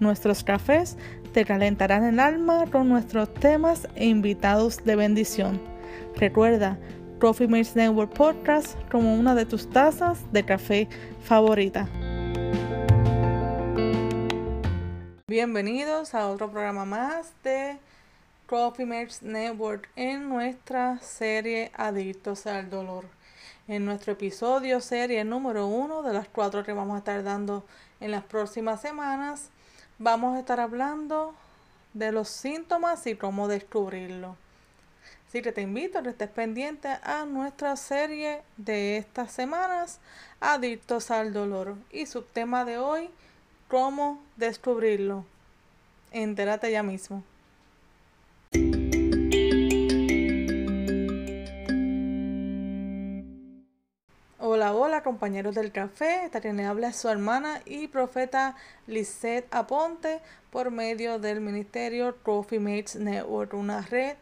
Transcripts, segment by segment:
Nuestros cafés te calentarán el alma con nuestros temas e invitados de bendición. Recuerda, Coffee Mates Network Podcast como una de tus tazas de café favorita. Bienvenidos a otro programa más de Coffee Mates Network en nuestra serie Adictos al Dolor. En nuestro episodio, serie número uno de las cuatro que vamos a estar dando en las próximas semanas, vamos a estar hablando de los síntomas y cómo descubrirlo. Así que te invito a que estés pendiente a nuestra serie de estas semanas, Adictos al Dolor. Y su tema de hoy, cómo descubrirlo. Entérate ya mismo. Hola, compañeros del café, quien habla su hermana y profeta Lisette Aponte por medio del ministerio Coffee Mates Network, una red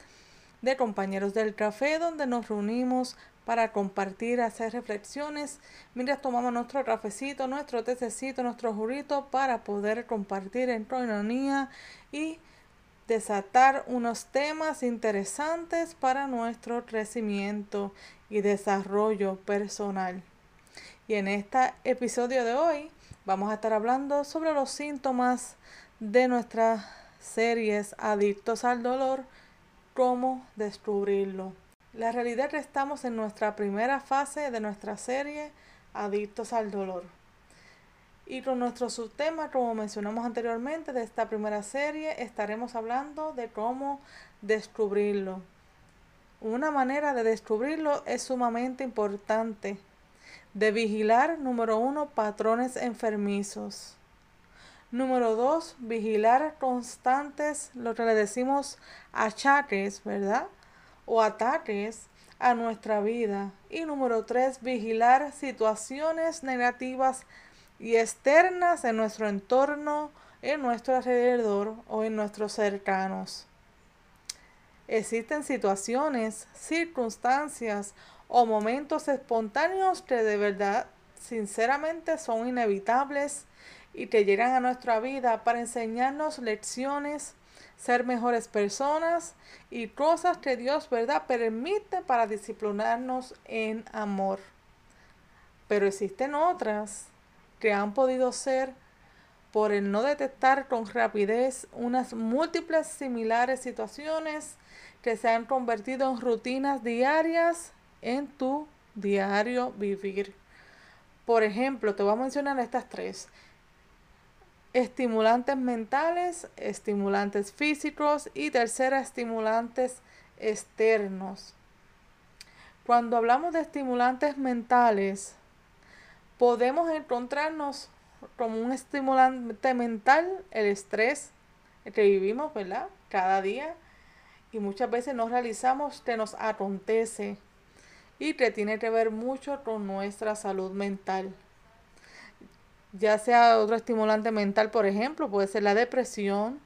de compañeros del café donde nos reunimos para compartir, hacer reflexiones mientras tomamos nuestro cafecito, nuestro tececito, nuestro jurito para poder compartir en coinonía y desatar unos temas interesantes para nuestro crecimiento y desarrollo personal. Y en este episodio de hoy vamos a estar hablando sobre los síntomas de nuestras series Adictos al Dolor, cómo descubrirlo. La realidad es que estamos en nuestra primera fase de nuestra serie Adictos al Dolor. Y con nuestro subtema, como mencionamos anteriormente, de esta primera serie, estaremos hablando de cómo descubrirlo. Una manera de descubrirlo es sumamente importante. De vigilar, número uno, patrones enfermizos. Número dos, vigilar constantes, lo que le decimos achaques, ¿verdad? O ataques a nuestra vida. Y número tres, vigilar situaciones negativas y externas en nuestro entorno, en nuestro alrededor o en nuestros cercanos. Existen situaciones, circunstancias o momentos espontáneos que de verdad, sinceramente, son inevitables y que llegan a nuestra vida para enseñarnos lecciones, ser mejores personas y cosas que Dios, ¿verdad?, permite para disciplinarnos en amor. Pero existen otras que han podido ser por el no detectar con rapidez unas múltiples similares situaciones que se han convertido en rutinas diarias en tu diario vivir. Por ejemplo, te voy a mencionar estas tres. Estimulantes mentales, estimulantes físicos y tercera, estimulantes externos. Cuando hablamos de estimulantes mentales, podemos encontrarnos como un estimulante mental el estrés que vivimos, ¿verdad? Cada día y muchas veces no realizamos que nos acontece y que tiene que ver mucho con nuestra salud mental. Ya sea otro estimulante mental, por ejemplo, puede ser la depresión,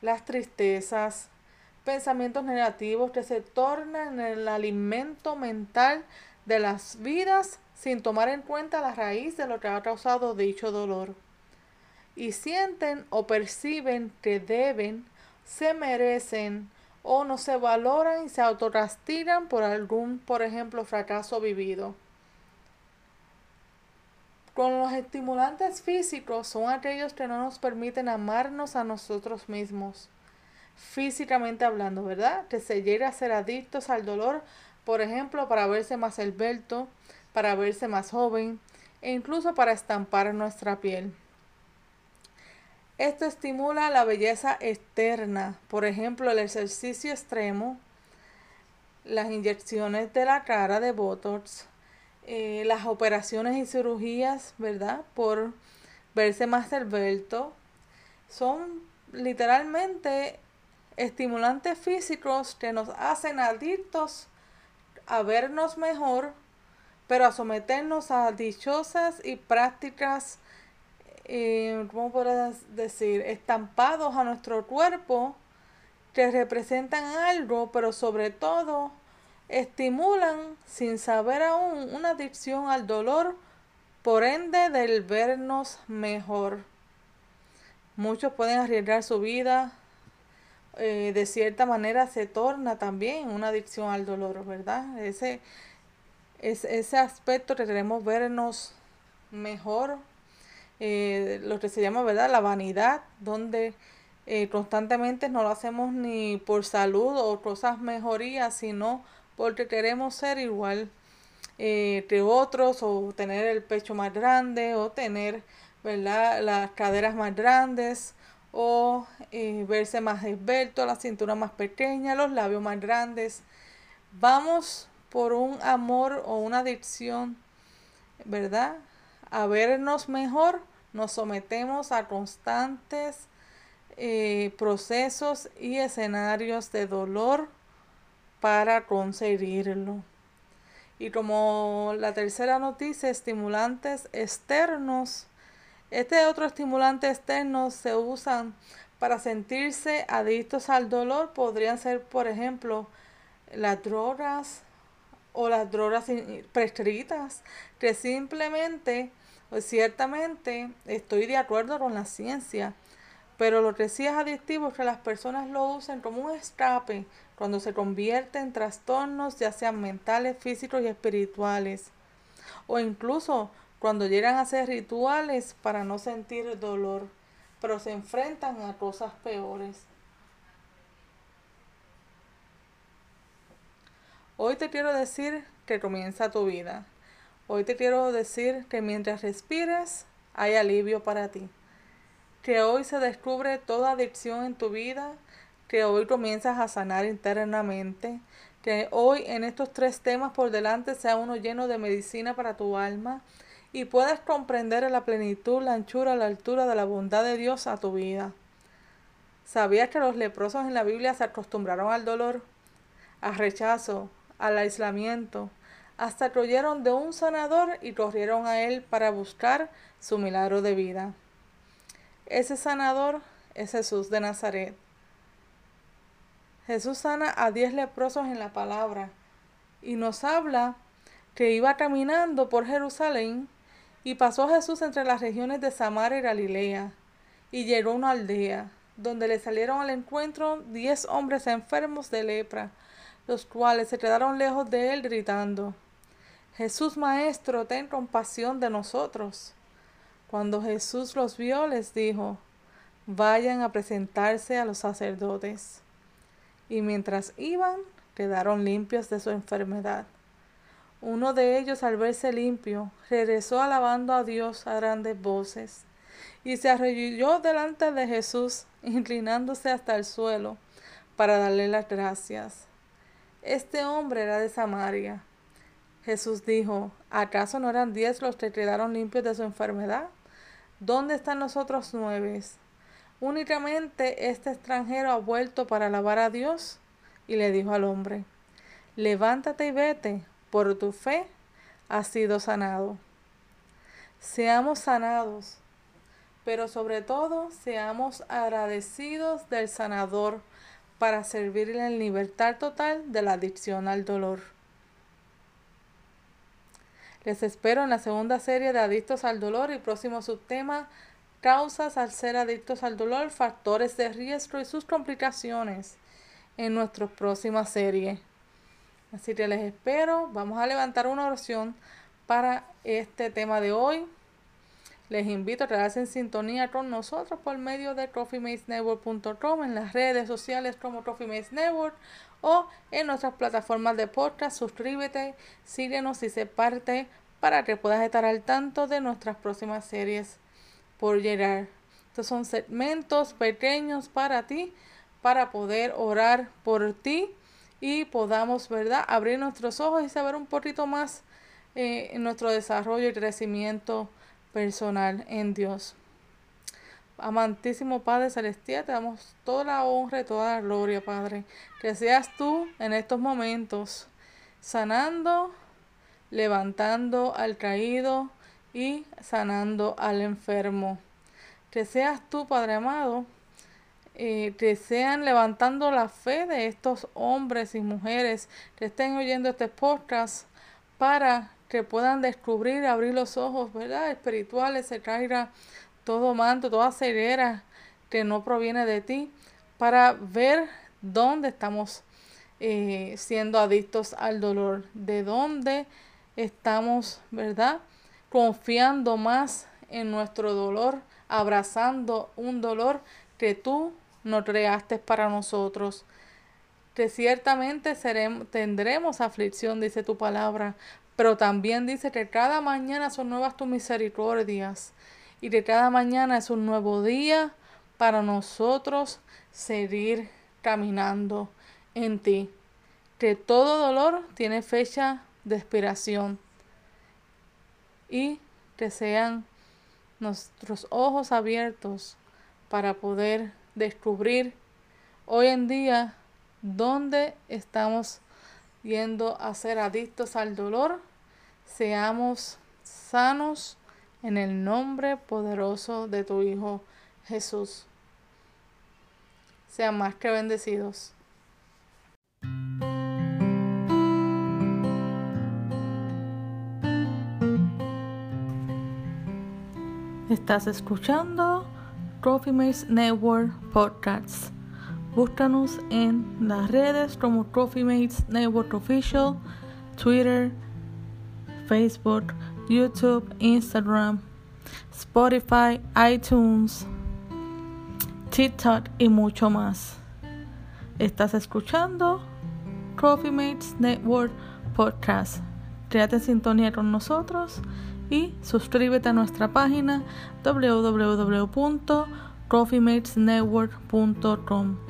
las tristezas, pensamientos negativos que se tornan en el alimento mental de las vidas sin tomar en cuenta la raíz de lo que ha causado dicho dolor. Y sienten o perciben que deben, se merecen o no se valoran y se autocastigan por algún, por ejemplo, fracaso vivido. Con los estimulantes físicos son aquellos que no nos permiten amarnos a nosotros mismos, físicamente hablando, ¿verdad? Que se llega a ser adictos al dolor, por ejemplo, para verse más esbelto, para verse más joven e incluso para estampar nuestra piel. Esto estimula la belleza externa, por ejemplo, el ejercicio extremo, las inyecciones de la cara de Botox, eh, las operaciones y cirugías, ¿verdad? Por verse más esbelto. Son literalmente estimulantes físicos que nos hacen adictos a vernos mejor, pero a someternos a dichosas y prácticas, eh, ¿cómo podrías decir?, estampados a nuestro cuerpo que representan algo, pero sobre todo estimulan sin saber aún una adicción al dolor, por ende del vernos mejor. Muchos pueden arriesgar su vida, eh, de cierta manera se torna también una adicción al dolor, ¿verdad? Ese, es, ese aspecto que queremos vernos mejor, eh, lo que se llama, ¿verdad? La vanidad, donde eh, constantemente no lo hacemos ni por salud o cosas mejorías, sino porque queremos ser igual que otros o tener el pecho más grande o tener, ¿verdad? Las caderas más grandes o eh, verse más esbelto, la cintura más pequeña, los labios más grandes. Vamos por un amor o una adicción, ¿verdad? A vernos mejor, nos sometemos a constantes eh, procesos y escenarios de dolor para conseguirlo. Y como la tercera noticia, estimulantes externos este otro estimulante externo se usan para sentirse adictos al dolor. Podrían ser, por ejemplo, las drogas o las drogas prescritas, que simplemente o ciertamente estoy de acuerdo con la ciencia, pero lo que sí es adictivo es que las personas lo usen como un escape cuando se convierte en trastornos ya sean mentales, físicos y espirituales, o incluso cuando llegan a hacer rituales para no sentir dolor, pero se enfrentan a cosas peores. Hoy te quiero decir que comienza tu vida. Hoy te quiero decir que mientras respires hay alivio para ti. Que hoy se descubre toda adicción en tu vida. Que hoy comienzas a sanar internamente. Que hoy en estos tres temas por delante sea uno lleno de medicina para tu alma y puedas comprender en la plenitud, la anchura, la altura de la bondad de Dios a tu vida. ¿Sabías que los leprosos en la Biblia se acostumbraron al dolor, al rechazo, al aislamiento, hasta que oyeron de un sanador y corrieron a él para buscar su milagro de vida? Ese sanador es Jesús de Nazaret. Jesús sana a diez leprosos en la palabra y nos habla que iba caminando por Jerusalén y pasó Jesús entre las regiones de Samaria y Galilea, y llegó a una aldea, donde le salieron al encuentro diez hombres enfermos de lepra, los cuales se quedaron lejos de él gritando, Jesús Maestro, ten compasión de nosotros. Cuando Jesús los vio, les dijo, vayan a presentarse a los sacerdotes. Y mientras iban, quedaron limpios de su enfermedad. Uno de ellos, al verse limpio, regresó alabando a Dios a grandes voces y se arrodilló delante de Jesús, inclinándose hasta el suelo para darle las gracias. Este hombre era de Samaria. Jesús dijo, ¿acaso no eran diez los que quedaron limpios de su enfermedad? ¿Dónde están los otros nueve? Únicamente este extranjero ha vuelto para alabar a Dios. Y le dijo al hombre, levántate y vete, por tu fe has sido sanado. Seamos sanados, pero sobre todo seamos agradecidos del sanador para servirle en libertad total de la adicción al dolor. Les espero en la segunda serie de Adictos al Dolor y próximo subtema Causas al ser adictos al dolor, factores de riesgo y sus complicaciones en nuestra próxima serie. Así que les espero. Vamos a levantar una oración para este tema de hoy. Les invito a quedarse en sintonía con nosotros por medio de coffeematesnetwork.com en las redes sociales como Coffee Network o en nuestras plataformas de podcast. Suscríbete, síguenos y sé parte para que puedas estar al tanto de nuestras próximas series por llegar. Estos son segmentos pequeños para ti, para poder orar por ti y podamos, ¿verdad?, abrir nuestros ojos y saber un poquito más eh, en nuestro desarrollo y crecimiento personal en Dios. Amantísimo Padre Celestial, te damos toda la honra y toda la gloria, Padre. Que seas tú en estos momentos sanando, levantando al caído y sanando al enfermo. Que seas tú, Padre amado, que sean levantando la fe de estos hombres y mujeres que estén oyendo este podcast para que puedan descubrir, abrir los ojos, ¿verdad? Espirituales, se caiga todo manto, toda ceguera que no proviene de ti, para ver dónde estamos eh, siendo adictos al dolor, de dónde estamos, ¿verdad? Confiando más en nuestro dolor, abrazando un dolor que tú no creaste para nosotros. Que ciertamente seremos, tendremos aflicción, dice tu palabra, pero también dice que cada mañana son nuevas tus misericordias y que cada mañana es un nuevo día para nosotros seguir caminando en ti. Que todo dolor tiene fecha de expiración y que sean nuestros ojos abiertos para poder descubrir hoy en día dónde estamos yendo a ser adictos al dolor, seamos sanos en el nombre poderoso de tu Hijo Jesús. Sean más que bendecidos. Estás escuchando Trophy Mates Network Podcasts. Búscanos en las redes como Trophy Mates Network Official, Twitter, Facebook, YouTube, Instagram, Spotify, iTunes, TikTok y mucho más. Estás escuchando Coffee Mates Network Podcast. Quédate en sintonía con nosotros y suscríbete a nuestra página www.coffeematesnetwork.com.